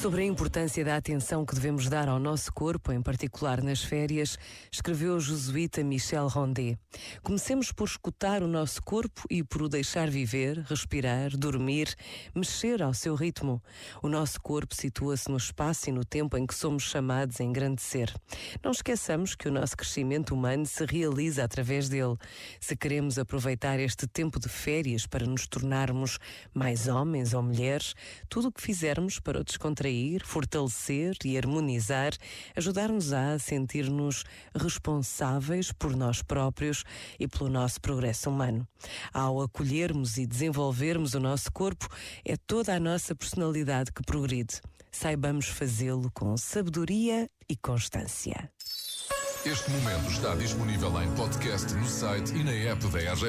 Sobre a importância da atenção que devemos dar ao nosso corpo, em particular nas férias, escreveu o jesuíta Michel Rondet. Comecemos por escutar o nosso corpo e por o deixar viver, respirar, dormir, mexer ao seu ritmo. O nosso corpo situa-se no espaço e no tempo em que somos chamados a engrandecer. Não esqueçamos que o nosso crescimento humano se realiza através dele. Se queremos aproveitar este tempo de férias para nos tornarmos mais homens ou mulheres, tudo o que fizermos para o descontrair atrair, fortalecer e harmonizar, ajudar-nos a sentir-nos responsáveis por nós próprios e pelo nosso progresso humano. Ao acolhermos e desenvolvermos o nosso corpo, é toda a nossa personalidade que progride. Saibamos fazê-lo com sabedoria e constância. Este momento está disponível em podcast no site e na app da RGF.